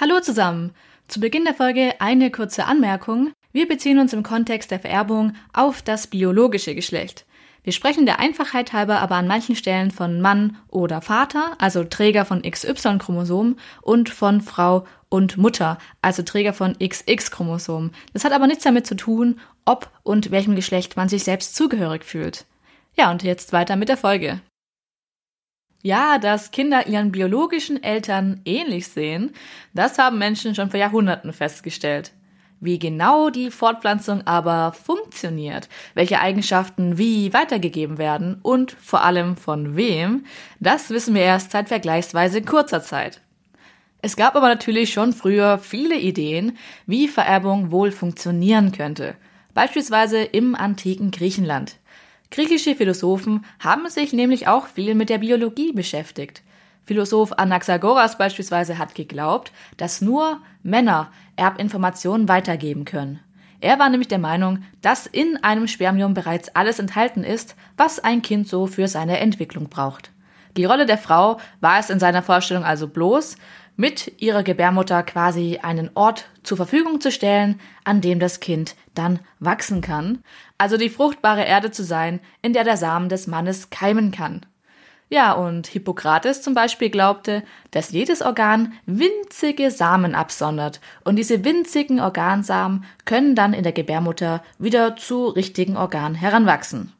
Hallo zusammen! Zu Beginn der Folge eine kurze Anmerkung. Wir beziehen uns im Kontext der Vererbung auf das biologische Geschlecht. Wir sprechen der Einfachheit halber aber an manchen Stellen von Mann oder Vater, also Träger von XY-Chromosomen, und von Frau und Mutter, also Träger von XX-Chromosomen. Das hat aber nichts damit zu tun, ob und welchem Geschlecht man sich selbst zugehörig fühlt. Ja, und jetzt weiter mit der Folge. Ja, dass Kinder ihren biologischen Eltern ähnlich sehen, das haben Menschen schon vor Jahrhunderten festgestellt. Wie genau die Fortpflanzung aber funktioniert, welche Eigenschaften wie weitergegeben werden und vor allem von wem, das wissen wir erst seit vergleichsweise kurzer Zeit. Es gab aber natürlich schon früher viele Ideen, wie Vererbung wohl funktionieren könnte, beispielsweise im antiken Griechenland. Griechische Philosophen haben sich nämlich auch viel mit der Biologie beschäftigt. Philosoph Anaxagoras beispielsweise hat geglaubt, dass nur Männer Erbinformationen weitergeben können. Er war nämlich der Meinung, dass in einem Spermium bereits alles enthalten ist, was ein Kind so für seine Entwicklung braucht. Die Rolle der Frau war es in seiner Vorstellung also bloß, mit ihrer Gebärmutter quasi einen Ort zur Verfügung zu stellen, an dem das Kind dann wachsen kann, also die fruchtbare Erde zu sein, in der der Samen des Mannes keimen kann. Ja, und Hippokrates zum Beispiel glaubte, dass jedes Organ winzige Samen absondert und diese winzigen Organsamen können dann in der Gebärmutter wieder zu richtigen Organen heranwachsen.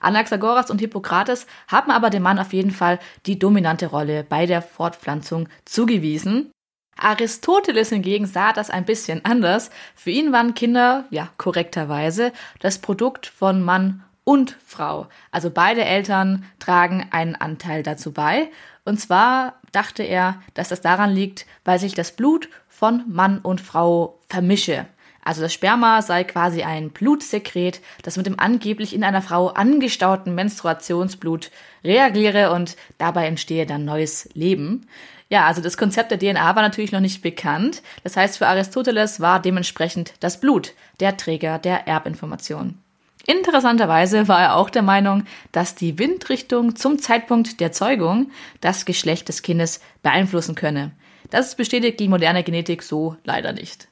Anaxagoras und Hippokrates haben aber dem Mann auf jeden Fall die dominante Rolle bei der Fortpflanzung zugewiesen. Aristoteles hingegen sah das ein bisschen anders. Für ihn waren Kinder, ja, korrekterweise, das Produkt von Mann und Frau. Also beide Eltern tragen einen Anteil dazu bei. Und zwar dachte er, dass das daran liegt, weil sich das Blut von Mann und Frau vermische. Also das Sperma sei quasi ein Blutsekret, das mit dem angeblich in einer Frau angestauten Menstruationsblut reagiere und dabei entstehe dann neues Leben. Ja, also das Konzept der DNA war natürlich noch nicht bekannt. Das heißt, für Aristoteles war dementsprechend das Blut der Träger der Erbinformation. Interessanterweise war er auch der Meinung, dass die Windrichtung zum Zeitpunkt der Zeugung das Geschlecht des Kindes beeinflussen könne. Das bestätigt die moderne Genetik so leider nicht.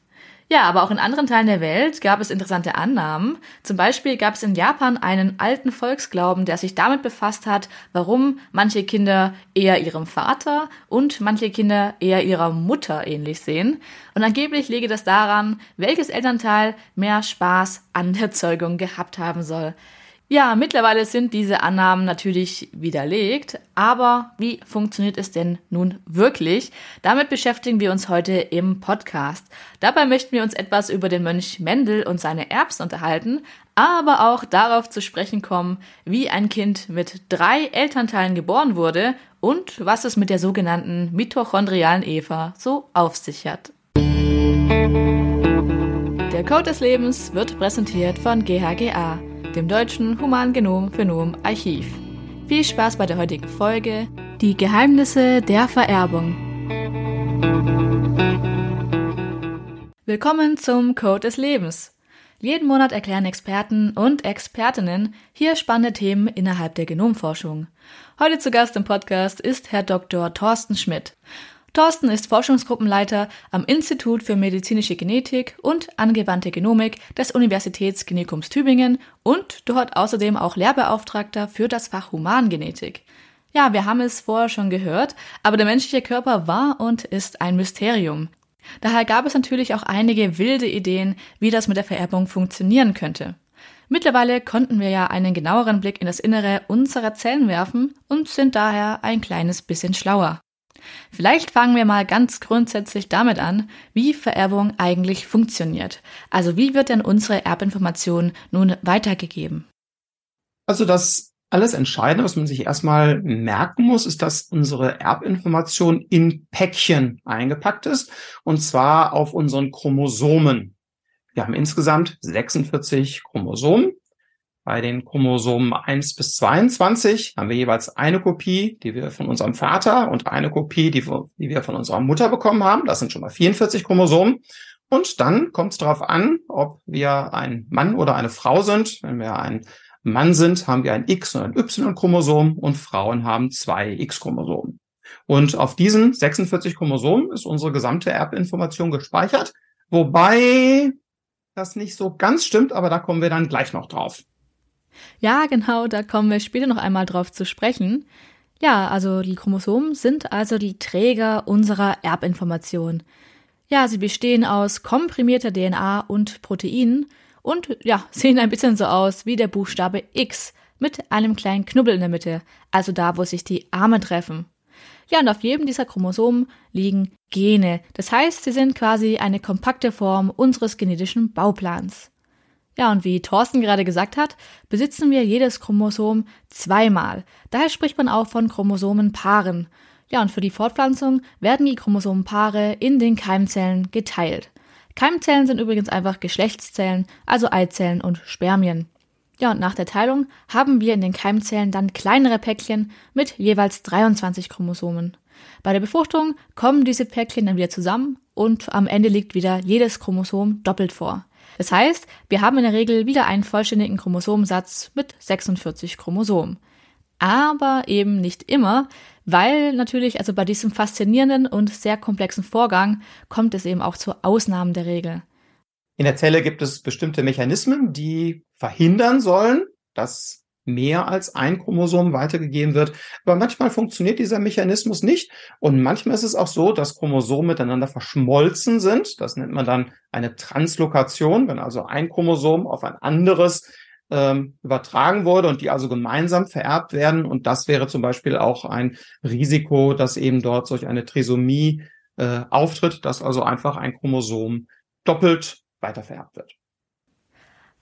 Ja, aber auch in anderen Teilen der Welt gab es interessante Annahmen. Zum Beispiel gab es in Japan einen alten Volksglauben, der sich damit befasst hat, warum manche Kinder eher ihrem Vater und manche Kinder eher ihrer Mutter ähnlich sehen. Und angeblich liege das daran, welches Elternteil mehr Spaß an der Zeugung gehabt haben soll. Ja, mittlerweile sind diese Annahmen natürlich widerlegt, aber wie funktioniert es denn nun wirklich? Damit beschäftigen wir uns heute im Podcast. Dabei möchten wir uns etwas über den Mönch Mendel und seine Erbs unterhalten, aber auch darauf zu sprechen kommen, wie ein Kind mit drei Elternteilen geboren wurde und was es mit der sogenannten mitochondrialen Eva so auf sich hat. Der Code des Lebens wird präsentiert von GHGA dem Deutschen Humangenom-Phenom-Archiv. Viel Spaß bei der heutigen Folge Die Geheimnisse der Vererbung. Willkommen zum Code des Lebens. Jeden Monat erklären Experten und Expertinnen hier spannende Themen innerhalb der Genomforschung. Heute zu Gast im Podcast ist Herr Dr. Thorsten Schmidt. Thorsten ist Forschungsgruppenleiter am Institut für medizinische Genetik und angewandte Genomik des Universitätsklinikum Tübingen und dort außerdem auch Lehrbeauftragter für das Fach Humangenetik. Ja, wir haben es vorher schon gehört, aber der menschliche Körper war und ist ein Mysterium. Daher gab es natürlich auch einige wilde Ideen, wie das mit der Vererbung funktionieren könnte. Mittlerweile konnten wir ja einen genaueren Blick in das Innere unserer Zellen werfen und sind daher ein kleines bisschen schlauer. Vielleicht fangen wir mal ganz grundsätzlich damit an, wie Vererbung eigentlich funktioniert. Also wie wird denn unsere Erbinformation nun weitergegeben? Also das alles Entscheidende, was man sich erstmal merken muss, ist, dass unsere Erbinformation in Päckchen eingepackt ist, und zwar auf unseren Chromosomen. Wir haben insgesamt 46 Chromosomen bei den Chromosomen 1 bis 22 haben wir jeweils eine Kopie, die wir von unserem Vater und eine Kopie, die, wir von unserer Mutter bekommen haben. Das sind schon mal 44 Chromosomen. Und dann kommt es darauf an, ob wir ein Mann oder eine Frau sind. Wenn wir ein Mann sind, haben wir ein X- und ein Y-Chromosom und Frauen haben zwei X-Chromosomen. Und auf diesen 46 Chromosomen ist unsere gesamte Erbinformation gespeichert, wobei das nicht so ganz stimmt, aber da kommen wir dann gleich noch drauf. Ja, genau, da kommen wir später noch einmal drauf zu sprechen. Ja, also die Chromosomen sind also die Träger unserer Erbinformation. Ja, sie bestehen aus komprimierter DNA und Proteinen und ja, sehen ein bisschen so aus wie der Buchstabe X mit einem kleinen Knubbel in der Mitte, also da, wo sich die Arme treffen. Ja, und auf jedem dieser Chromosomen liegen Gene. Das heißt, sie sind quasi eine kompakte Form unseres genetischen Bauplans. Ja, und wie Thorsten gerade gesagt hat, besitzen wir jedes Chromosom zweimal. Daher spricht man auch von Chromosomenpaaren. Ja, und für die Fortpflanzung werden die Chromosomenpaare in den Keimzellen geteilt. Keimzellen sind übrigens einfach Geschlechtszellen, also Eizellen und Spermien. Ja, und nach der Teilung haben wir in den Keimzellen dann kleinere Päckchen mit jeweils 23 Chromosomen. Bei der Befruchtung kommen diese Päckchen dann wieder zusammen und am Ende liegt wieder jedes Chromosom doppelt vor. Das heißt, wir haben in der Regel wieder einen vollständigen Chromosomensatz mit 46 Chromosomen. Aber eben nicht immer, weil natürlich, also bei diesem faszinierenden und sehr komplexen Vorgang kommt es eben auch zu Ausnahmen der Regel. In der Zelle gibt es bestimmte Mechanismen, die verhindern sollen, dass mehr als ein Chromosom weitergegeben wird. Aber manchmal funktioniert dieser Mechanismus nicht. Und manchmal ist es auch so, dass Chromosomen miteinander verschmolzen sind. Das nennt man dann eine Translokation, wenn also ein Chromosom auf ein anderes ähm, übertragen wurde und die also gemeinsam vererbt werden. Und das wäre zum Beispiel auch ein Risiko, dass eben dort solch eine Trisomie äh, auftritt, dass also einfach ein Chromosom doppelt weitervererbt wird.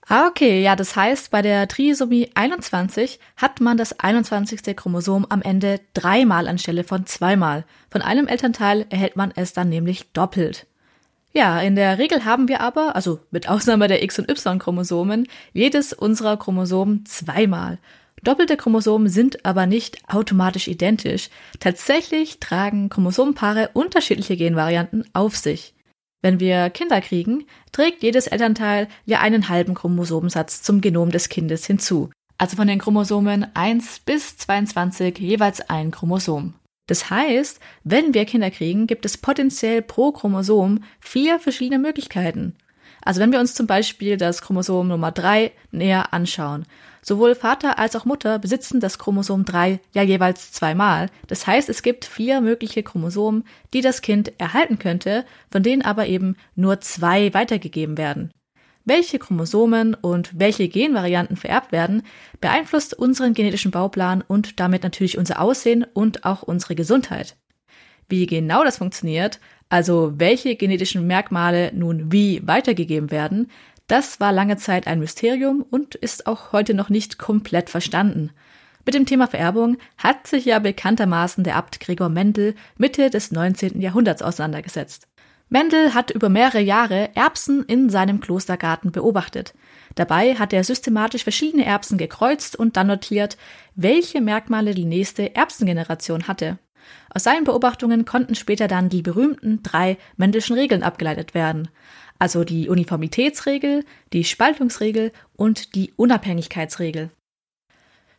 Ah, okay, ja, das heißt, bei der Trisomie 21 hat man das 21. Chromosom am Ende dreimal anstelle von zweimal. Von einem Elternteil erhält man es dann nämlich doppelt. Ja, in der Regel haben wir aber, also mit Ausnahme der X- und Y-Chromosomen, jedes unserer Chromosomen zweimal. Doppelte Chromosomen sind aber nicht automatisch identisch. Tatsächlich tragen Chromosomenpaare unterschiedliche Genvarianten auf sich. Wenn wir Kinder kriegen, trägt jedes Elternteil ja einen halben Chromosomensatz zum Genom des Kindes hinzu. Also von den Chromosomen 1 bis 22 jeweils ein Chromosom. Das heißt, wenn wir Kinder kriegen, gibt es potenziell pro Chromosom vier verschiedene Möglichkeiten. Also wenn wir uns zum Beispiel das Chromosom Nummer 3 näher anschauen, Sowohl Vater als auch Mutter besitzen das Chromosom 3 ja jeweils zweimal. Das heißt, es gibt vier mögliche Chromosomen, die das Kind erhalten könnte, von denen aber eben nur zwei weitergegeben werden. Welche Chromosomen und welche Genvarianten vererbt werden, beeinflusst unseren genetischen Bauplan und damit natürlich unser Aussehen und auch unsere Gesundheit. Wie genau das funktioniert, also welche genetischen Merkmale nun wie weitergegeben werden, das war lange Zeit ein Mysterium und ist auch heute noch nicht komplett verstanden. Mit dem Thema Vererbung hat sich ja bekanntermaßen der Abt Gregor Mendel Mitte des 19. Jahrhunderts auseinandergesetzt. Mendel hat über mehrere Jahre Erbsen in seinem Klostergarten beobachtet. Dabei hat er systematisch verschiedene Erbsen gekreuzt und dann notiert, welche Merkmale die nächste Erbsengeneration hatte. Aus seinen Beobachtungen konnten später dann die berühmten drei Mendelschen Regeln abgeleitet werden also die Uniformitätsregel, die Spaltungsregel und die Unabhängigkeitsregel.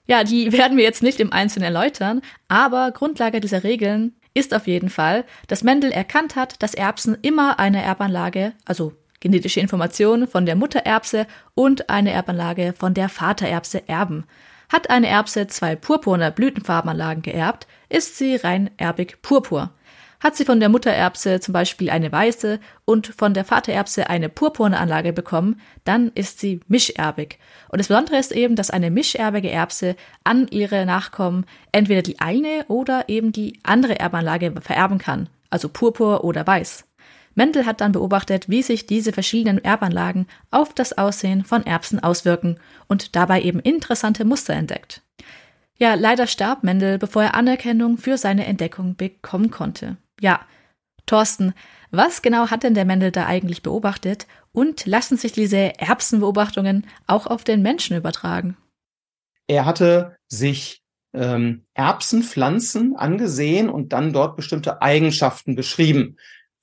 Ja, die werden wir jetzt nicht im Einzelnen erläutern, aber Grundlage dieser Regeln ist auf jeden Fall, dass Mendel erkannt hat, dass Erbsen immer eine Erbanlage, also genetische Informationen von der Muttererbse und eine Erbanlage von der Vatererbse erben. Hat eine Erbse zwei purpurne Blütenfarbenanlagen geerbt, ist sie rein erbig purpur. Hat sie von der Muttererbse zum Beispiel eine weiße und von der Vatererbse eine purpurne Anlage bekommen, dann ist sie mischerbig. Und das Besondere ist eben, dass eine mischerbige Erbse an ihre Nachkommen entweder die eine oder eben die andere Erbanlage vererben kann, also purpur oder weiß. Mendel hat dann beobachtet, wie sich diese verschiedenen Erbanlagen auf das Aussehen von Erbsen auswirken und dabei eben interessante Muster entdeckt. Ja, leider starb Mendel, bevor er Anerkennung für seine Entdeckung bekommen konnte. Ja, Thorsten, was genau hat denn der Mendel da eigentlich beobachtet und lassen sich diese Erbsenbeobachtungen auch auf den Menschen übertragen? Er hatte sich ähm, Erbsenpflanzen angesehen und dann dort bestimmte Eigenschaften beschrieben.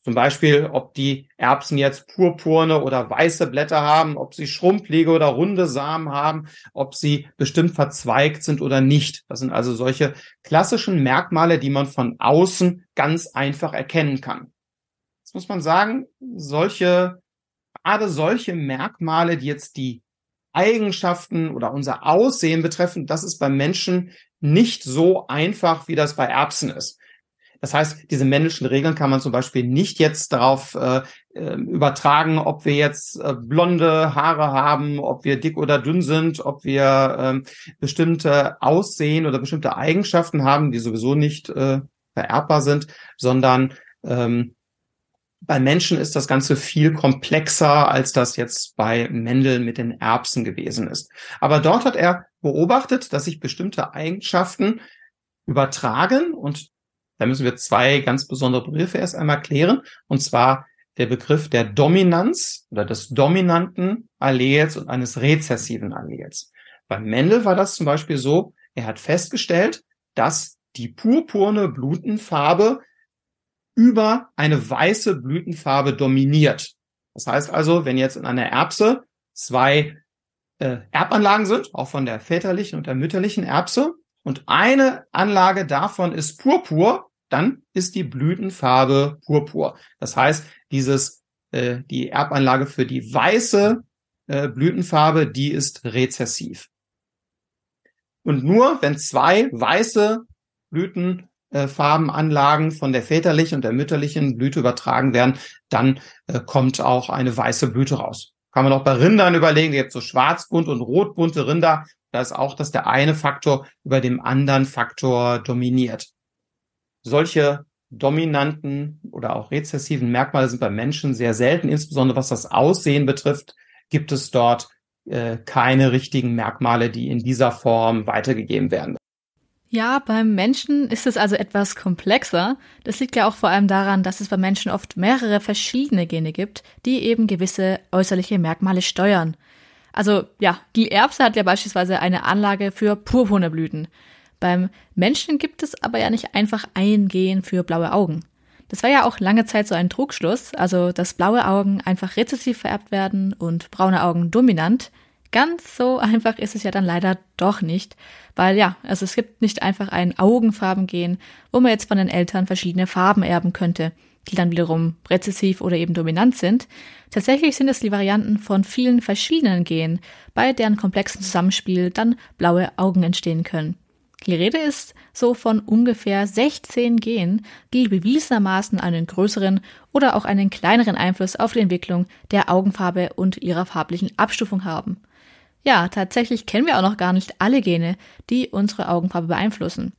Zum Beispiel, ob die Erbsen jetzt purpurne oder weiße Blätter haben, ob sie schrumpelige oder runde Samen haben, ob sie bestimmt verzweigt sind oder nicht. Das sind also solche klassischen Merkmale, die man von außen ganz einfach erkennen kann. Jetzt muss man sagen, solche, gerade solche Merkmale, die jetzt die Eigenschaften oder unser Aussehen betreffen, das ist beim Menschen nicht so einfach, wie das bei Erbsen ist. Das heißt, diese männlichen Regeln kann man zum Beispiel nicht jetzt darauf äh, ähm, übertragen, ob wir jetzt äh, blonde Haare haben, ob wir dick oder dünn sind, ob wir ähm, bestimmte Aussehen oder bestimmte Eigenschaften haben, die sowieso nicht äh, vererbbar sind, sondern ähm, bei Menschen ist das Ganze viel komplexer, als das jetzt bei Mendel mit den Erbsen gewesen ist. Aber dort hat er beobachtet, dass sich bestimmte Eigenschaften übertragen und da müssen wir zwei ganz besondere Begriffe erst einmal klären. Und zwar der Begriff der Dominanz oder des dominanten Allels und eines rezessiven Allels. Bei Mendel war das zum Beispiel so, er hat festgestellt, dass die purpurne Blütenfarbe über eine weiße Blütenfarbe dominiert. Das heißt also, wenn jetzt in einer Erbse zwei äh, Erbanlagen sind, auch von der väterlichen und der mütterlichen Erbse, und eine Anlage davon ist Purpur, dann ist die Blütenfarbe Purpur. Das heißt, dieses äh, die Erbanlage für die weiße äh, Blütenfarbe, die ist rezessiv. Und nur wenn zwei weiße Blütenfarbenanlagen von der väterlichen und der mütterlichen Blüte übertragen werden, dann äh, kommt auch eine weiße Blüte raus. Kann man auch bei Rindern überlegen, ihr habt so schwarzbunt und rotbunte Rinder, da ist auch, dass der eine Faktor über dem anderen Faktor dominiert. Solche dominanten oder auch rezessiven Merkmale sind bei Menschen sehr selten, insbesondere was das Aussehen betrifft, gibt es dort äh, keine richtigen Merkmale, die in dieser Form weitergegeben werden. Ja, beim Menschen ist es also etwas komplexer. Das liegt ja auch vor allem daran, dass es bei Menschen oft mehrere verschiedene Gene gibt, die eben gewisse äußerliche Merkmale steuern. Also ja, die Erbse hat ja beispielsweise eine Anlage für purpurne Blüten. Beim Menschen gibt es aber ja nicht einfach ein Gen für blaue Augen. Das war ja auch lange Zeit so ein Trugschluss, also dass blaue Augen einfach rezessiv vererbt werden und braune Augen dominant. Ganz so einfach ist es ja dann leider doch nicht, weil ja, also es gibt nicht einfach ein Augenfarbengen, wo man jetzt von den Eltern verschiedene Farben erben könnte die dann wiederum rezessiv oder eben dominant sind. Tatsächlich sind es die Varianten von vielen verschiedenen Genen, bei deren komplexen Zusammenspiel dann blaue Augen entstehen können. Die Rede ist so von ungefähr 16 Genen, die bewiesenermaßen einen größeren oder auch einen kleineren Einfluss auf die Entwicklung der Augenfarbe und ihrer farblichen Abstufung haben. Ja, tatsächlich kennen wir auch noch gar nicht alle Gene, die unsere Augenfarbe beeinflussen.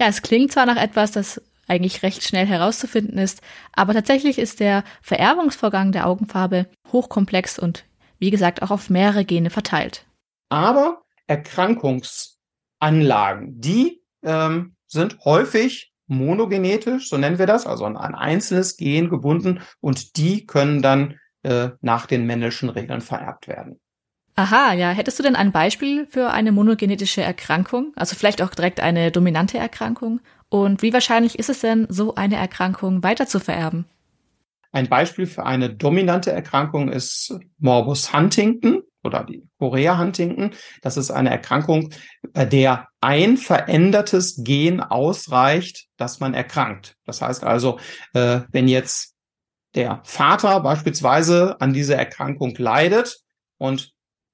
Ja, es klingt zwar nach etwas, das eigentlich recht schnell herauszufinden ist. Aber tatsächlich ist der Vererbungsvorgang der Augenfarbe hochkomplex und wie gesagt auch auf mehrere Gene verteilt. Aber Erkrankungsanlagen, die ähm, sind häufig monogenetisch, so nennen wir das, also an ein einzelnes Gen gebunden und die können dann äh, nach den männlichen Regeln vererbt werden. Aha, ja. Hättest du denn ein Beispiel für eine monogenetische Erkrankung? Also vielleicht auch direkt eine dominante Erkrankung? Und wie wahrscheinlich ist es denn, so eine Erkrankung weiter zu vererben? Ein Beispiel für eine dominante Erkrankung ist Morbus Huntington oder die Chorea Huntington. Das ist eine Erkrankung, bei der ein verändertes Gen ausreicht, dass man erkrankt. Das heißt also, äh, wenn jetzt der Vater beispielsweise an dieser Erkrankung leidet und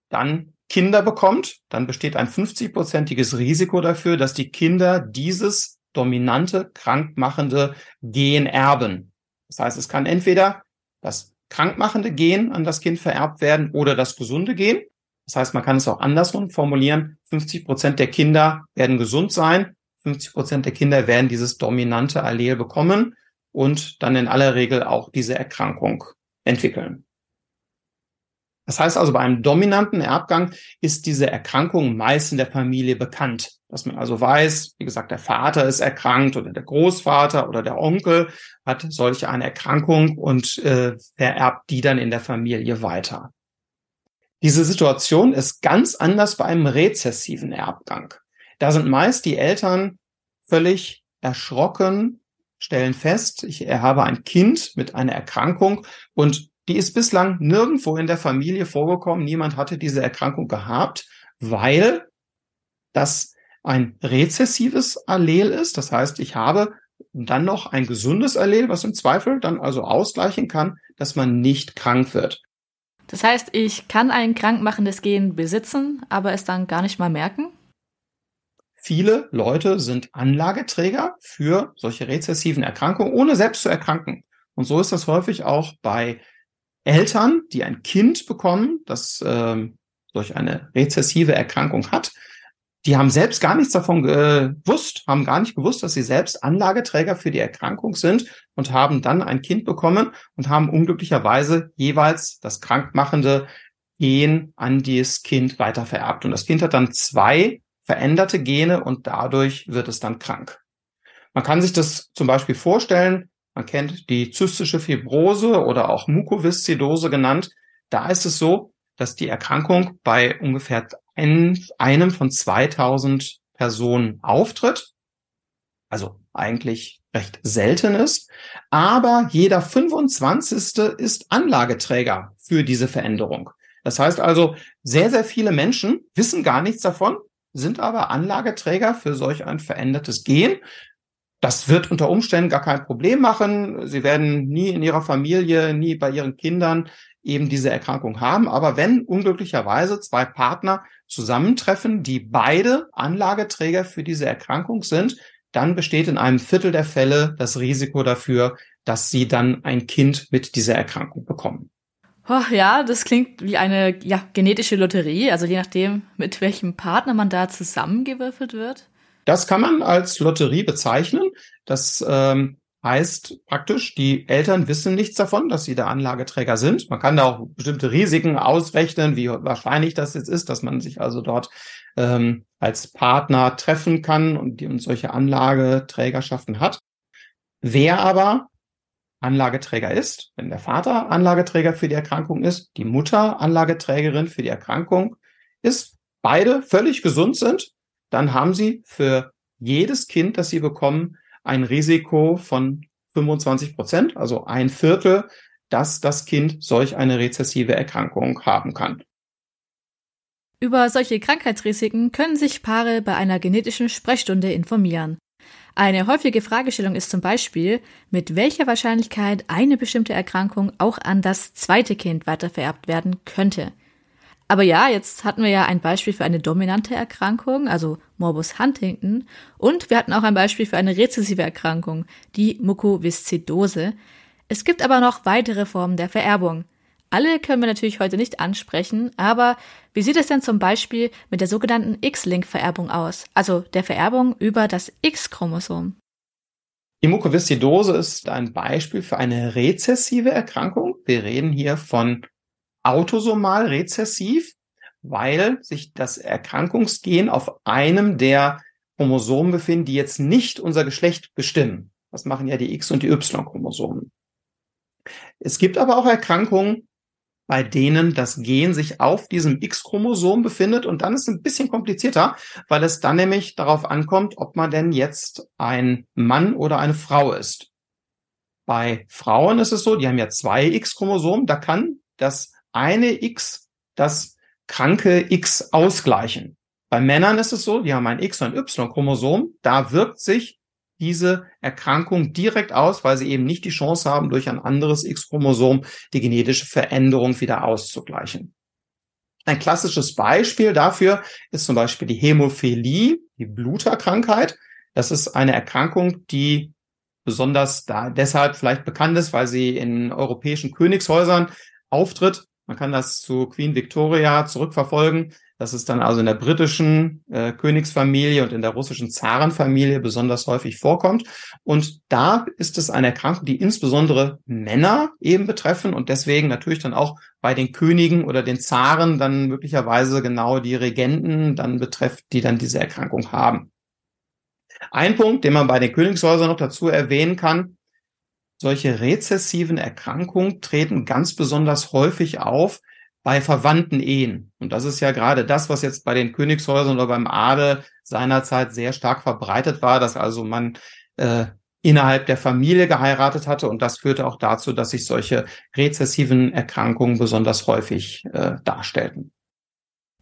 dann Kinder bekommt, dann besteht ein 50-prozentiges Risiko dafür, dass die Kinder dieses dominante, krankmachende Gen erben. Das heißt, es kann entweder das krankmachende Gen an das Kind vererbt werden oder das gesunde Gen. Das heißt, man kann es auch andersrum formulieren. 50 Prozent der Kinder werden gesund sein. 50 Prozent der Kinder werden dieses dominante Allel bekommen und dann in aller Regel auch diese Erkrankung entwickeln. Das heißt also, bei einem dominanten Erbgang ist diese Erkrankung meist in der Familie bekannt. Dass man also weiß, wie gesagt, der Vater ist erkrankt oder der Großvater oder der Onkel hat solche eine Erkrankung und äh, vererbt die dann in der Familie weiter. Diese Situation ist ganz anders bei einem rezessiven Erbgang. Da sind meist die Eltern völlig erschrocken, stellen fest, ich habe ein Kind mit einer Erkrankung und die ist bislang nirgendwo in der Familie vorgekommen. Niemand hatte diese Erkrankung gehabt, weil das ein rezessives Allel ist. Das heißt, ich habe dann noch ein gesundes Allel, was im Zweifel dann also ausgleichen kann, dass man nicht krank wird. Das heißt, ich kann ein krankmachendes Gen besitzen, aber es dann gar nicht mal merken? Viele Leute sind Anlageträger für solche rezessiven Erkrankungen, ohne selbst zu erkranken. Und so ist das häufig auch bei Eltern, die ein Kind bekommen, das ähm, durch eine rezessive Erkrankung hat. Die haben selbst gar nichts davon gewusst, haben gar nicht gewusst, dass sie selbst Anlageträger für die Erkrankung sind und haben dann ein Kind bekommen und haben unglücklicherweise jeweils das krankmachende Gen an dieses Kind weitervererbt. Und das Kind hat dann zwei veränderte Gene und dadurch wird es dann krank. Man kann sich das zum Beispiel vorstellen, man kennt die zystische Fibrose oder auch Mukoviszidose genannt. Da ist es so, dass die Erkrankung bei ungefähr einem von 2000 Personen auftritt. Also eigentlich recht selten ist. Aber jeder 25. ist Anlageträger für diese Veränderung. Das heißt also, sehr, sehr viele Menschen wissen gar nichts davon, sind aber Anlageträger für solch ein verändertes Gen. Das wird unter Umständen gar kein Problem machen. Sie werden nie in ihrer Familie, nie bei ihren Kindern eben diese Erkrankung haben. Aber wenn unglücklicherweise zwei Partner zusammentreffen, die beide Anlageträger für diese Erkrankung sind, dann besteht in einem Viertel der Fälle das Risiko dafür, dass sie dann ein Kind mit dieser Erkrankung bekommen. Oh, ja, das klingt wie eine ja, genetische Lotterie, also je nachdem, mit welchem Partner man da zusammengewürfelt wird. Das kann man als Lotterie bezeichnen. Das ähm, heißt praktisch, die Eltern wissen nichts davon, dass sie der Anlageträger sind. Man kann da auch bestimmte Risiken ausrechnen, wie wahrscheinlich das jetzt ist, dass man sich also dort ähm, als Partner treffen kann und, die, und solche Anlageträgerschaften hat. Wer aber Anlageträger ist, wenn der Vater Anlageträger für die Erkrankung ist, die Mutter Anlageträgerin für die Erkrankung ist, beide völlig gesund sind, dann haben sie für jedes Kind, das sie bekommen, ein Risiko von 25 Prozent, also ein Viertel, dass das Kind solch eine rezessive Erkrankung haben kann. Über solche Krankheitsrisiken können sich Paare bei einer genetischen Sprechstunde informieren. Eine häufige Fragestellung ist zum Beispiel, mit welcher Wahrscheinlichkeit eine bestimmte Erkrankung auch an das zweite Kind weitervererbt werden könnte. Aber ja, jetzt hatten wir ja ein Beispiel für eine dominante Erkrankung, also Morbus Huntington, und wir hatten auch ein Beispiel für eine rezessive Erkrankung, die Mukoviszidose. Es gibt aber noch weitere Formen der Vererbung. Alle können wir natürlich heute nicht ansprechen, aber wie sieht es denn zum Beispiel mit der sogenannten X-Link-Vererbung aus, also der Vererbung über das X-Chromosom? Die Mukoviszidose ist ein Beispiel für eine rezessive Erkrankung. Wir reden hier von autosomal rezessiv, weil sich das Erkrankungsgen auf einem der Chromosomen befindet, die jetzt nicht unser Geschlecht bestimmen. Das machen ja die X- und die Y-Chromosomen. Es gibt aber auch Erkrankungen, bei denen das Gen sich auf diesem X-Chromosom befindet. Und dann ist es ein bisschen komplizierter, weil es dann nämlich darauf ankommt, ob man denn jetzt ein Mann oder eine Frau ist. Bei Frauen ist es so, die haben ja zwei X-Chromosomen, da kann das eine X das kranke X ausgleichen. Bei Männern ist es so, die haben ein X- und ein Y-Chromosom, da wirkt sich diese Erkrankung direkt aus, weil sie eben nicht die Chance haben, durch ein anderes X-Chromosom die genetische Veränderung wieder auszugleichen. Ein klassisches Beispiel dafür ist zum Beispiel die Hämophilie, die Bluterkrankheit. Das ist eine Erkrankung, die besonders da deshalb vielleicht bekannt ist, weil sie in europäischen Königshäusern auftritt. Man kann das zu Queen Victoria zurückverfolgen. Das ist dann also in der britischen äh, Königsfamilie und in der russischen Zarenfamilie besonders häufig vorkommt. Und da ist es eine Erkrankung, die insbesondere Männer eben betreffen und deswegen natürlich dann auch bei den Königen oder den Zaren dann möglicherweise genau die Regenten dann betrifft, die dann diese Erkrankung haben. Ein Punkt, den man bei den Königshäusern noch dazu erwähnen kann, solche rezessiven Erkrankungen treten ganz besonders häufig auf bei verwandten Ehen. Und das ist ja gerade das, was jetzt bei den Königshäusern oder beim Adel seinerzeit sehr stark verbreitet war, dass also man äh, innerhalb der Familie geheiratet hatte. Und das führte auch dazu, dass sich solche rezessiven Erkrankungen besonders häufig äh, darstellten.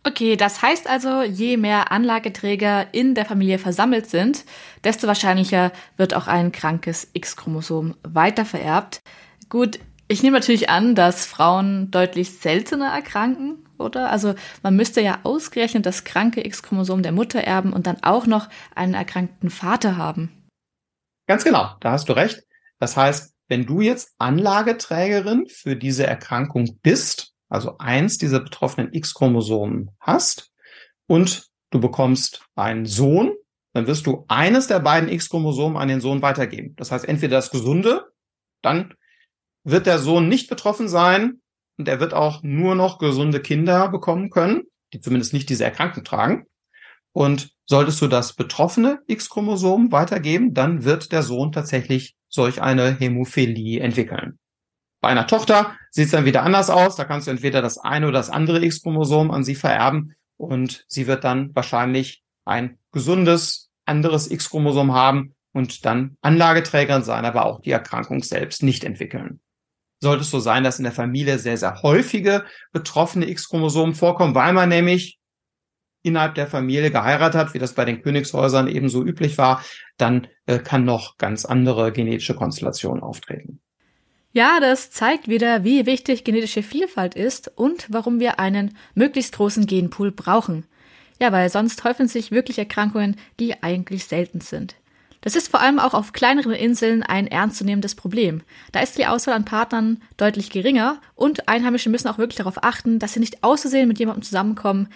Okay, das heißt also, je mehr Anlageträger in der Familie versammelt sind, desto wahrscheinlicher wird auch ein krankes X-Chromosom weitervererbt. Gut, ich nehme natürlich an, dass Frauen deutlich seltener erkranken, oder? Also man müsste ja ausgerechnet das kranke X-Chromosom der Mutter erben und dann auch noch einen erkrankten Vater haben. Ganz genau, da hast du recht. Das heißt, wenn du jetzt Anlageträgerin für diese Erkrankung bist, also eins dieser betroffenen X-Chromosomen hast und du bekommst einen Sohn, dann wirst du eines der beiden X-Chromosomen an den Sohn weitergeben. Das heißt, entweder das gesunde, dann wird der Sohn nicht betroffen sein und er wird auch nur noch gesunde Kinder bekommen können, die zumindest nicht diese Erkrankung tragen. Und solltest du das betroffene X-Chromosom weitergeben, dann wird der Sohn tatsächlich solch eine Hämophilie entwickeln. Bei einer Tochter sieht es dann wieder anders aus. Da kannst du entweder das eine oder das andere X-Chromosom an sie vererben und sie wird dann wahrscheinlich ein gesundes anderes X-Chromosom haben und dann Anlageträgerin sein, aber auch die Erkrankung selbst nicht entwickeln. Sollte es so sein, dass in der Familie sehr, sehr häufige betroffene X-Chromosomen vorkommen, weil man nämlich innerhalb der Familie geheiratet hat, wie das bei den Königshäusern ebenso üblich war, dann äh, kann noch ganz andere genetische Konstellation auftreten. Ja, das zeigt wieder, wie wichtig genetische Vielfalt ist und warum wir einen möglichst großen Genpool brauchen. Ja, weil sonst häufen sich wirklich Erkrankungen, die eigentlich selten sind. Das ist vor allem auch auf kleineren Inseln ein ernstzunehmendes Problem. Da ist die Auswahl an Partnern deutlich geringer und Einheimische müssen auch wirklich darauf achten, dass sie nicht auszusehen mit jemandem zusammenkommen,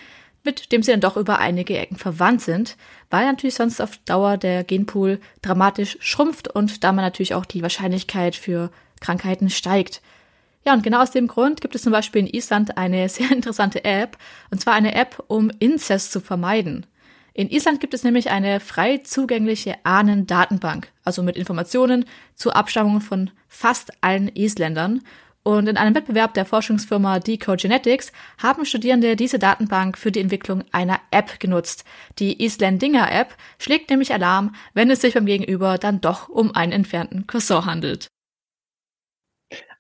mit dem sie dann doch über einige Ecken verwandt sind, weil natürlich sonst auf Dauer der Genpool dramatisch schrumpft und da man natürlich auch die Wahrscheinlichkeit für Krankheiten steigt. Ja, und genau aus dem Grund gibt es zum Beispiel in Island eine sehr interessante App, und zwar eine App, um Inzest zu vermeiden. In Island gibt es nämlich eine frei zugängliche Ahnendatenbank, also mit Informationen zur Abstammung von fast allen Isländern. Und in einem Wettbewerb der Forschungsfirma Decode Genetics haben Studierende diese Datenbank für die Entwicklung einer App genutzt. Die Islandinger App schlägt nämlich Alarm, wenn es sich beim Gegenüber dann doch um einen entfernten Cousin handelt.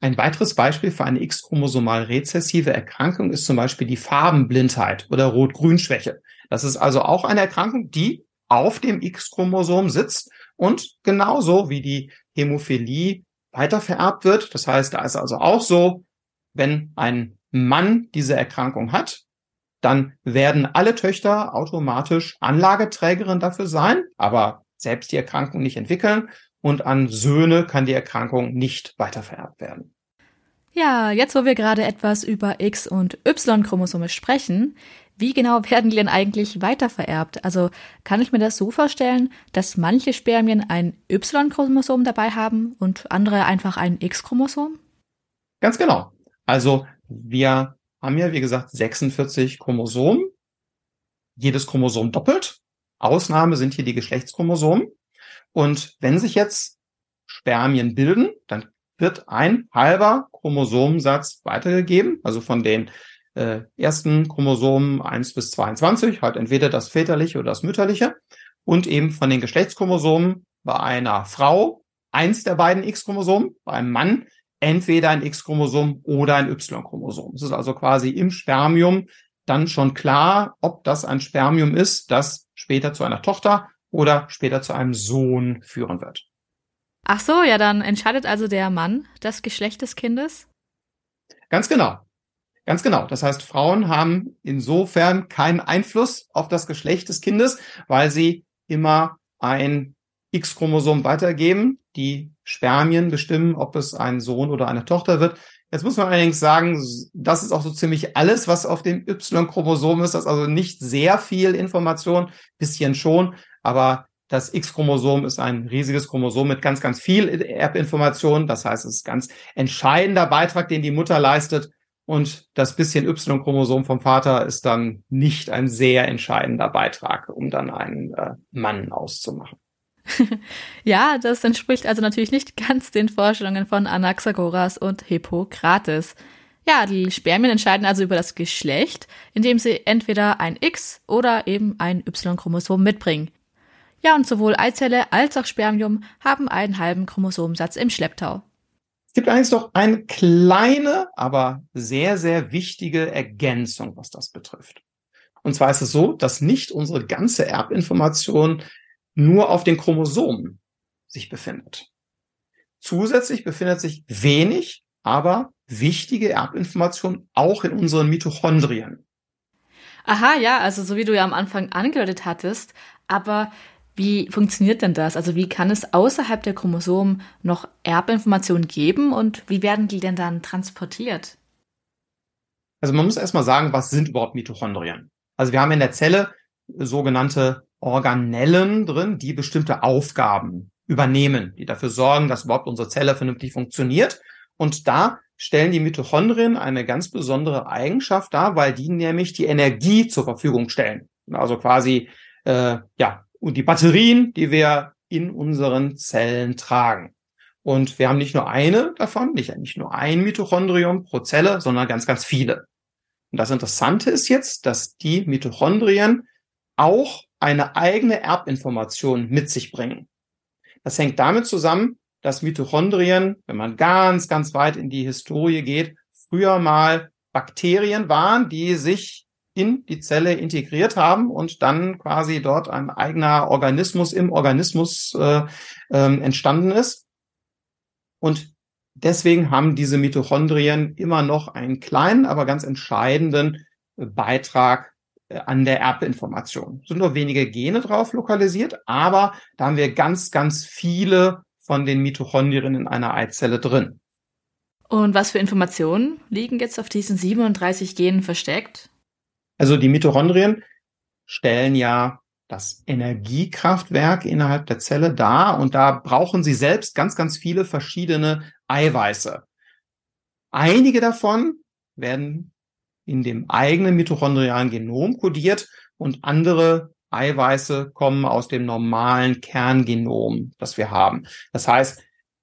Ein weiteres Beispiel für eine X-chromosomal rezessive Erkrankung ist zum Beispiel die Farbenblindheit oder Rot-Grün-Schwäche. Das ist also auch eine Erkrankung, die auf dem X-Chromosom sitzt und genauso wie die Hämophilie weitervererbt wird. Das heißt, da ist also auch so, wenn ein Mann diese Erkrankung hat, dann werden alle Töchter automatisch Anlageträgerin dafür sein, aber selbst die Erkrankung nicht entwickeln und an Söhne kann die Erkrankung nicht weitervererbt werden. Ja, jetzt wo wir gerade etwas über X- und Y-Chromosome sprechen, wie genau werden die denn eigentlich weitervererbt? Also kann ich mir das so vorstellen, dass manche Spermien ein Y-Chromosom dabei haben und andere einfach ein X-Chromosom? Ganz genau. Also wir haben ja, wie gesagt, 46 Chromosomen. Jedes Chromosom doppelt. Ausnahme sind hier die Geschlechtschromosomen. Und wenn sich jetzt Spermien bilden, dann wird ein halber Chromosomensatz weitergegeben, also von den äh, ersten Chromosomen 1 bis 22, halt entweder das väterliche oder das mütterliche, und eben von den Geschlechtschromosomen bei einer Frau eins der beiden X-Chromosomen, bei einem Mann entweder ein X-Chromosom oder ein Y-Chromosom. Es ist also quasi im Spermium dann schon klar, ob das ein Spermium ist, das später zu einer Tochter oder später zu einem Sohn führen wird. Ach so, ja, dann entscheidet also der Mann das Geschlecht des Kindes? Ganz genau. Ganz genau. Das heißt, Frauen haben insofern keinen Einfluss auf das Geschlecht des Kindes, weil sie immer ein X-Chromosom weitergeben. Die Spermien bestimmen, ob es ein Sohn oder eine Tochter wird. Jetzt muss man allerdings sagen, das ist auch so ziemlich alles, was auf dem Y-Chromosom ist. Das ist also nicht sehr viel Information, bisschen schon, aber das X-Chromosom ist ein riesiges Chromosom mit ganz, ganz viel Erbinformation. Das heißt, es ist ein ganz entscheidender Beitrag, den die Mutter leistet. Und das bisschen Y-Chromosom vom Vater ist dann nicht ein sehr entscheidender Beitrag, um dann einen äh, Mann auszumachen. ja, das entspricht also natürlich nicht ganz den Vorstellungen von Anaxagoras und Hippokrates. Ja, die Spermien entscheiden also über das Geschlecht, indem sie entweder ein X oder eben ein Y-Chromosom mitbringen. Ja, und sowohl Eizelle als auch Spermium haben einen halben Chromosomensatz im Schlepptau. Es gibt eigentlich noch eine kleine, aber sehr, sehr wichtige Ergänzung, was das betrifft. Und zwar ist es so, dass nicht unsere ganze Erbinformation nur auf den Chromosomen sich befindet. Zusätzlich befindet sich wenig, aber wichtige Erbinformation auch in unseren Mitochondrien. Aha, ja, also so wie du ja am Anfang angedeutet hattest, aber wie funktioniert denn das? Also wie kann es außerhalb der Chromosomen noch Erbinformationen geben und wie werden die denn dann transportiert? Also man muss erstmal sagen, was sind überhaupt Mitochondrien? Also wir haben in der Zelle sogenannte Organellen drin, die bestimmte Aufgaben übernehmen, die dafür sorgen, dass überhaupt unsere Zelle vernünftig funktioniert. Und da stellen die Mitochondrien eine ganz besondere Eigenschaft dar, weil die nämlich die Energie zur Verfügung stellen. Also quasi äh, ja und die Batterien, die wir in unseren Zellen tragen. Und wir haben nicht nur eine davon, nicht, nicht nur ein Mitochondrium pro Zelle, sondern ganz, ganz viele. Und das Interessante ist jetzt, dass die Mitochondrien auch eine eigene Erbinformation mit sich bringen. Das hängt damit zusammen, dass Mitochondrien, wenn man ganz, ganz weit in die Historie geht, früher mal Bakterien waren, die sich in die Zelle integriert haben und dann quasi dort ein eigener Organismus im Organismus äh, äh, entstanden ist. Und deswegen haben diese Mitochondrien immer noch einen kleinen, aber ganz entscheidenden Beitrag äh, an der Erbinformation. Es sind nur wenige Gene drauf lokalisiert, aber da haben wir ganz, ganz viele von den Mitochondrien in einer Eizelle drin. Und was für Informationen liegen jetzt auf diesen 37 Genen versteckt? Also die Mitochondrien stellen ja das Energiekraftwerk innerhalb der Zelle dar und da brauchen sie selbst ganz, ganz viele verschiedene Eiweiße. Einige davon werden in dem eigenen mitochondrialen Genom kodiert und andere Eiweiße kommen aus dem normalen Kerngenom, das wir haben. Das heißt,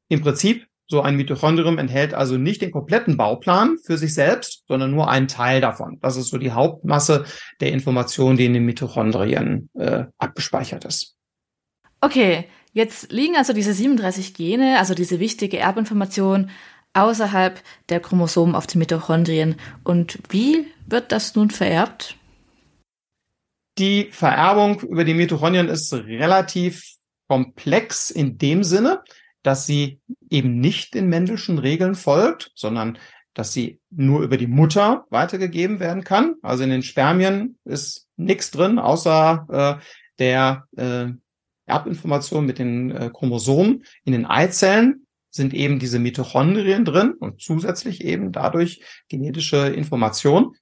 im Prinzip, so ein Mitochondrium enthält also nicht den kompletten Bauplan für sich selbst, sondern nur einen Teil davon. Das ist so die Hauptmasse der Informationen, die in den Mitochondrien äh, abgespeichert ist. Okay, jetzt liegen also diese 37 Gene, also diese wichtige Erbinformation, außerhalb der Chromosomen auf den Mitochondrien. Und wie wird das nun vererbt? Die Vererbung über die Mitochondrien ist relativ komplex in dem Sinne, dass sie eben nicht den Mendelschen Regeln folgt, sondern dass sie nur über die Mutter weitergegeben werden kann. Also in den Spermien ist nichts drin, außer äh, der äh, Erbinformation mit den äh, Chromosomen. In den Eizellen sind eben diese Mitochondrien drin und zusätzlich eben dadurch genetische Information.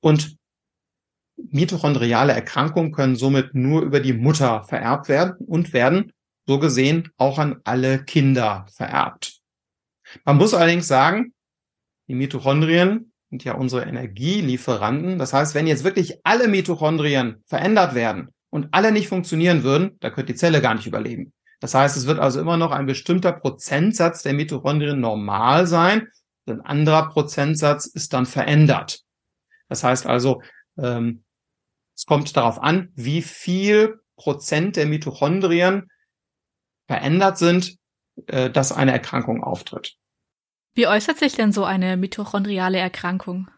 Und mitochondriale Erkrankungen können somit nur über die Mutter vererbt werden und werden so gesehen auch an alle Kinder vererbt. Man muss allerdings sagen, die Mitochondrien sind ja unsere Energielieferanten. Das heißt, wenn jetzt wirklich alle Mitochondrien verändert werden und alle nicht funktionieren würden, da könnte die Zelle gar nicht überleben. Das heißt, es wird also immer noch ein bestimmter Prozentsatz der Mitochondrien normal sein. Ein anderer Prozentsatz ist dann verändert. Das heißt also, ähm, es kommt darauf an, wie viel Prozent der Mitochondrien verändert sind, äh, dass eine Erkrankung auftritt. Wie äußert sich denn so eine mitochondriale Erkrankung?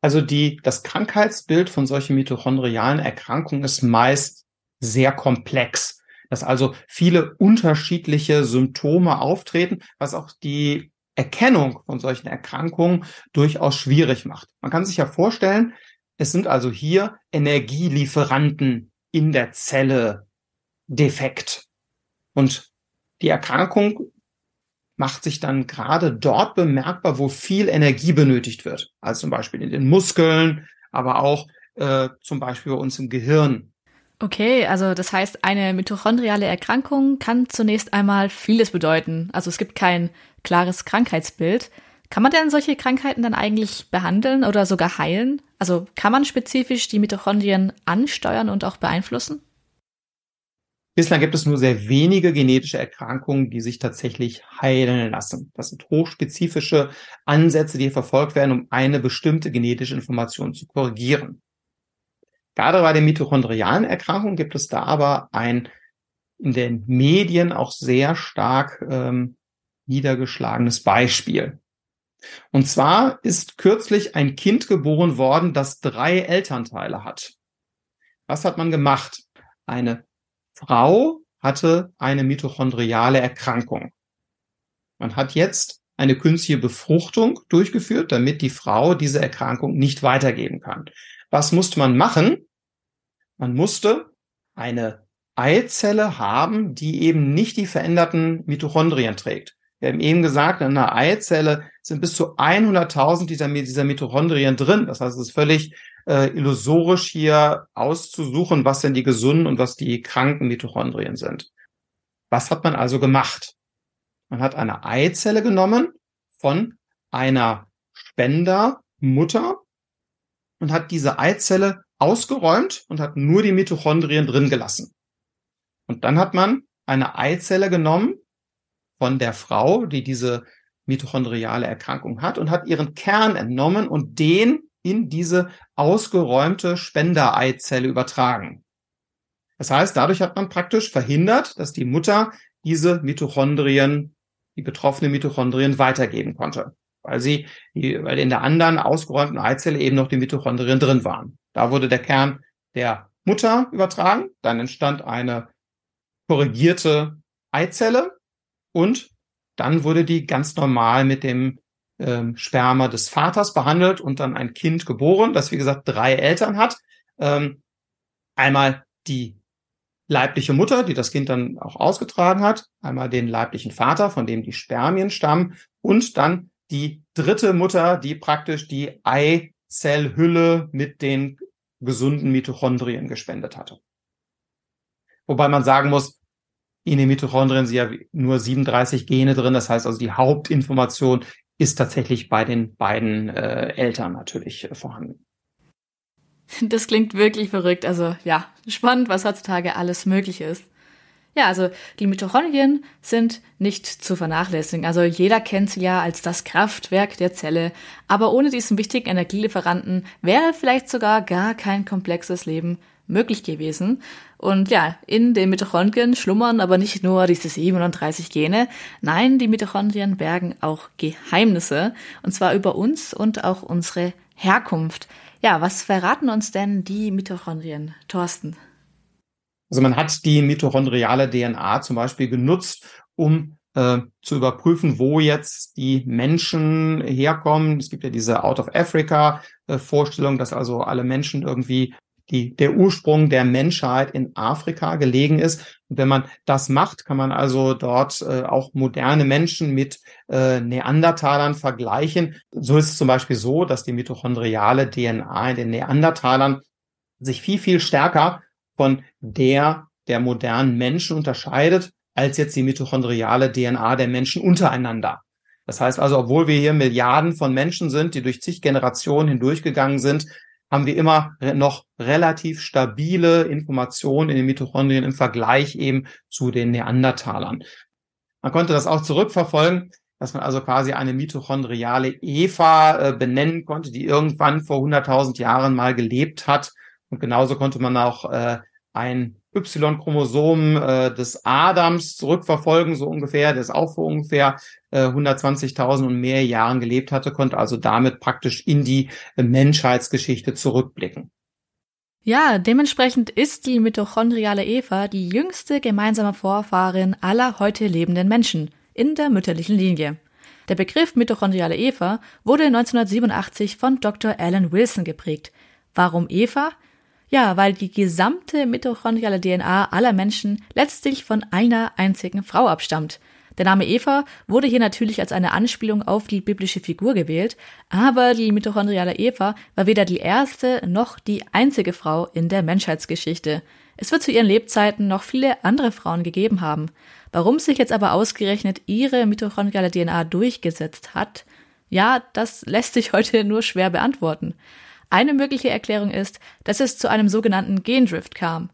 Also die, das Krankheitsbild von solchen mitochondrialen Erkrankungen ist meist sehr komplex, dass also viele unterschiedliche Symptome auftreten, was auch die Erkennung von solchen Erkrankungen durchaus schwierig macht. Man kann sich ja vorstellen, es sind also hier Energielieferanten in der Zelle defekt. Und die Erkrankung macht sich dann gerade dort bemerkbar, wo viel Energie benötigt wird. Also zum Beispiel in den Muskeln, aber auch äh, zum Beispiel bei uns im Gehirn. Okay, also das heißt, eine mitochondriale Erkrankung kann zunächst einmal vieles bedeuten. Also es gibt kein klares Krankheitsbild. Kann man denn solche Krankheiten dann eigentlich behandeln oder sogar heilen? Also kann man spezifisch die Mitochondrien ansteuern und auch beeinflussen? Bislang gibt es nur sehr wenige genetische Erkrankungen, die sich tatsächlich heilen lassen. Das sind hochspezifische Ansätze, die verfolgt werden, um eine bestimmte genetische Information zu korrigieren. Gerade bei den mitochondrialen Erkrankungen gibt es da aber ein in den Medien auch sehr stark ähm, niedergeschlagenes Beispiel. Und zwar ist kürzlich ein Kind geboren worden, das drei Elternteile hat. Was hat man gemacht? Eine Frau hatte eine mitochondriale Erkrankung. Man hat jetzt eine künstliche Befruchtung durchgeführt, damit die Frau diese Erkrankung nicht weitergeben kann. Was musste man machen? Man musste eine Eizelle haben, die eben nicht die veränderten Mitochondrien trägt. Wir haben eben gesagt, in einer Eizelle sind bis zu 100.000 dieser, dieser Mitochondrien drin. Das heißt, es ist völlig äh, illusorisch hier auszusuchen, was denn die gesunden und was die kranken Mitochondrien sind. Was hat man also gemacht? Man hat eine Eizelle genommen von einer Spendermutter und hat diese Eizelle ausgeräumt und hat nur die Mitochondrien drin gelassen. Und dann hat man eine Eizelle genommen von der Frau, die diese mitochondriale Erkrankung hat und hat ihren Kern entnommen und den in diese ausgeräumte Spendereizelle übertragen. Das heißt, dadurch hat man praktisch verhindert, dass die Mutter diese Mitochondrien, die betroffenen Mitochondrien weitergeben konnte, weil sie, weil in der anderen ausgeräumten Eizelle eben noch die Mitochondrien drin waren. Da wurde der Kern der Mutter übertragen, dann entstand eine korrigierte Eizelle und dann wurde die ganz normal mit dem ähm, Sperma des Vaters behandelt und dann ein Kind geboren, das wie gesagt drei Eltern hat. Ähm, einmal die leibliche Mutter, die das Kind dann auch ausgetragen hat, einmal den leiblichen Vater, von dem die Spermien stammen, und dann die dritte Mutter, die praktisch die Eizellhülle mit den gesunden Mitochondrien gespendet hatte. Wobei man sagen muss, in den Mitochondrien sind ja nur 37 Gene drin. Das heißt also, die Hauptinformation ist tatsächlich bei den beiden äh, Eltern natürlich äh, vorhanden. Das klingt wirklich verrückt. Also ja, spannend, was heutzutage alles möglich ist. Ja, also die Mitochondrien sind nicht zu vernachlässigen. Also jeder kennt sie ja als das Kraftwerk der Zelle. Aber ohne diesen wichtigen Energielieferanten wäre vielleicht sogar gar kein komplexes Leben möglich gewesen. Und ja, in den Mitochondrien schlummern aber nicht nur diese 37 Gene, nein, die Mitochondrien bergen auch Geheimnisse, und zwar über uns und auch unsere Herkunft. Ja, was verraten uns denn die Mitochondrien, Thorsten? Also man hat die mitochondriale DNA zum Beispiel genutzt, um äh, zu überprüfen, wo jetzt die Menschen herkommen. Es gibt ja diese Out of Africa äh, Vorstellung, dass also alle Menschen irgendwie die, der Ursprung der Menschheit in Afrika gelegen ist. Und wenn man das macht, kann man also dort äh, auch moderne Menschen mit äh, Neandertalern vergleichen. So ist es zum Beispiel so, dass die mitochondriale DNA in den Neandertalern sich viel, viel stärker von der der modernen Menschen unterscheidet, als jetzt die mitochondriale DNA der Menschen untereinander. Das heißt also, obwohl wir hier Milliarden von Menschen sind, die durch zig Generationen hindurchgegangen sind, haben wir immer noch relativ stabile Informationen in den Mitochondrien im Vergleich eben zu den Neandertalern. Man konnte das auch zurückverfolgen, dass man also quasi eine mitochondriale Eva äh, benennen konnte, die irgendwann vor 100.000 Jahren mal gelebt hat. Und genauso konnte man auch äh, ein Y-Chromosom äh, des Adams zurückverfolgen, so ungefähr, der ist auch vor ungefähr äh, 120.000 und mehr Jahren gelebt hatte, konnte also damit praktisch in die äh, Menschheitsgeschichte zurückblicken. Ja, dementsprechend ist die mitochondriale Eva die jüngste gemeinsame Vorfahrin aller heute lebenden Menschen in der mütterlichen Linie. Der Begriff mitochondriale Eva wurde 1987 von Dr. Alan Wilson geprägt. Warum Eva? Ja, weil die gesamte mitochondriale DNA aller Menschen letztlich von einer einzigen Frau abstammt. Der Name Eva wurde hier natürlich als eine Anspielung auf die biblische Figur gewählt, aber die mitochondriale Eva war weder die erste noch die einzige Frau in der Menschheitsgeschichte. Es wird zu ihren Lebzeiten noch viele andere Frauen gegeben haben. Warum sich jetzt aber ausgerechnet ihre mitochondriale DNA durchgesetzt hat, ja, das lässt sich heute nur schwer beantworten. Eine mögliche Erklärung ist, dass es zu einem sogenannten Gendrift kam.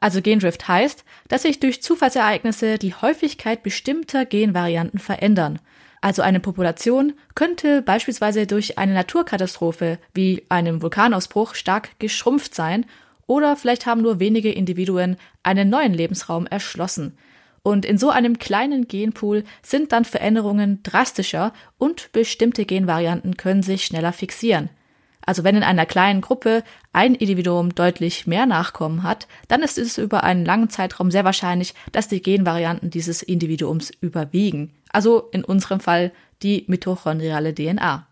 Also Gendrift heißt, dass sich durch Zufallsereignisse die Häufigkeit bestimmter Genvarianten verändern. Also eine Population könnte beispielsweise durch eine Naturkatastrophe wie einem Vulkanausbruch stark geschrumpft sein oder vielleicht haben nur wenige Individuen einen neuen Lebensraum erschlossen. Und in so einem kleinen Genpool sind dann Veränderungen drastischer und bestimmte Genvarianten können sich schneller fixieren. Also wenn in einer kleinen Gruppe ein Individuum deutlich mehr Nachkommen hat, dann ist es über einen langen Zeitraum sehr wahrscheinlich, dass die Genvarianten dieses Individuums überwiegen. Also in unserem Fall die mitochondriale DNA.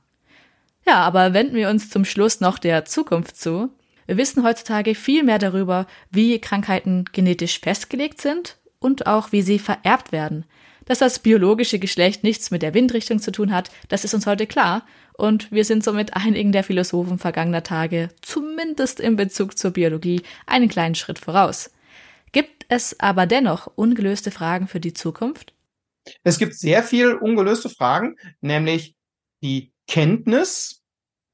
Ja, aber wenden wir uns zum Schluss noch der Zukunft zu. Wir wissen heutzutage viel mehr darüber, wie Krankheiten genetisch festgelegt sind und auch wie sie vererbt werden. Dass das biologische Geschlecht nichts mit der Windrichtung zu tun hat, das ist uns heute klar und wir sind somit einigen der Philosophen vergangener Tage, zumindest in Bezug zur Biologie, einen kleinen Schritt voraus. Gibt es aber dennoch ungelöste Fragen für die Zukunft? Es gibt sehr viel ungelöste Fragen, nämlich die Kenntnis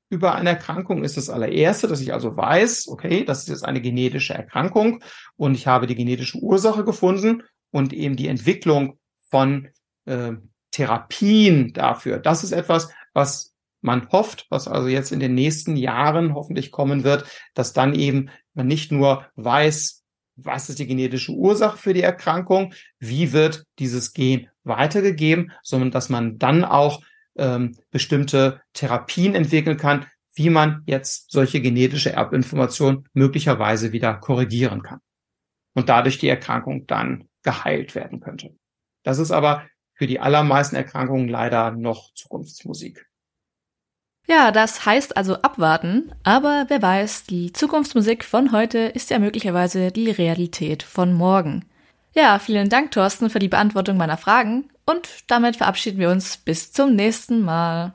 über eine Erkrankung ist das allererste, dass ich also weiß, okay, das ist jetzt eine genetische Erkrankung und ich habe die genetische Ursache gefunden und eben die Entwicklung von äh, Therapien dafür. Das ist etwas, was man hofft, was also jetzt in den nächsten Jahren hoffentlich kommen wird, dass dann eben man nicht nur weiß, was ist die genetische Ursache für die Erkrankung, wie wird dieses Gen weitergegeben, sondern dass man dann auch ähm, bestimmte Therapien entwickeln kann, wie man jetzt solche genetische Erbinformation möglicherweise wieder korrigieren kann und dadurch die Erkrankung dann geheilt werden könnte. Das ist aber für die allermeisten Erkrankungen leider noch Zukunftsmusik. Ja, das heißt also abwarten, aber wer weiß, die Zukunftsmusik von heute ist ja möglicherweise die Realität von morgen. Ja, vielen Dank, Thorsten, für die Beantwortung meiner Fragen und damit verabschieden wir uns bis zum nächsten Mal.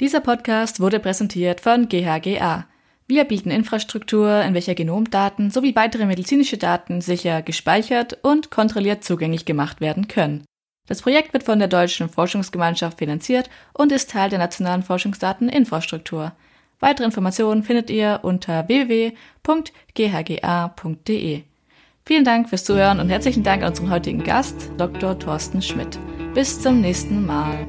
Dieser Podcast wurde präsentiert von GHGA wir bieten Infrastruktur, in welcher Genomdaten sowie weitere medizinische Daten sicher gespeichert und kontrolliert zugänglich gemacht werden können. Das Projekt wird von der Deutschen Forschungsgemeinschaft finanziert und ist Teil der nationalen Forschungsdateninfrastruktur. Weitere Informationen findet ihr unter www.ghga.de. Vielen Dank fürs Zuhören und herzlichen Dank an unseren heutigen Gast, Dr. Thorsten Schmidt. Bis zum nächsten Mal.